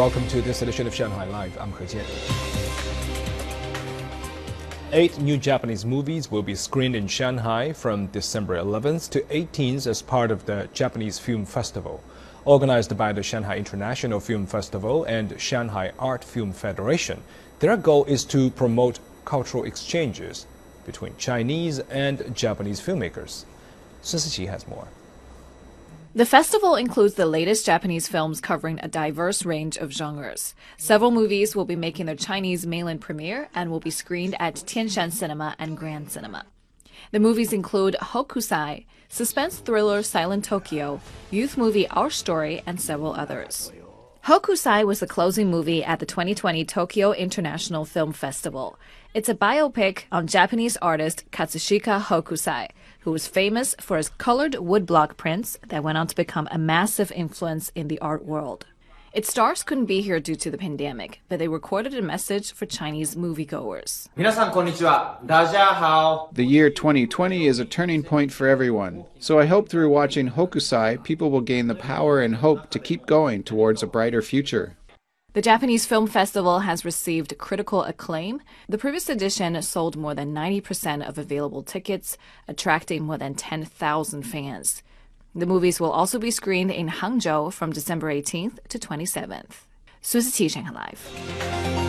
Welcome to this edition of Shanghai Live. I'm He Jian. Eight new Japanese movies will be screened in Shanghai from December 11th to 18th as part of the Japanese Film Festival. Organized by the Shanghai International Film Festival and Shanghai Art Film Federation, their goal is to promote cultural exchanges between Chinese and Japanese filmmakers. Sun Siqi has more. The festival includes the latest Japanese films covering a diverse range of genres. Several movies will be making their Chinese mainland premiere and will be screened at Tianshan Cinema and Grand Cinema. The movies include Hokusai, suspense thriller Silent Tokyo, youth movie Our Story, and several others. Hokusai was the closing movie at the 2020 Tokyo International Film Festival. It's a biopic on Japanese artist Katsushika Hokusai, who was famous for his colored woodblock prints that went on to become a massive influence in the art world. Its stars couldn't be here due to the pandemic, but they recorded a message for Chinese moviegoers. The year 2020 is a turning point for everyone, so I hope through watching Hokusai, people will gain the power and hope to keep going towards a brighter future. The Japanese Film Festival has received critical acclaim. The previous edition sold more than 90% of available tickets, attracting more than 10,000 fans. The movies will also be screened in Hangzhou from December 18th to 27th. Sun Siqi Shanghai Live.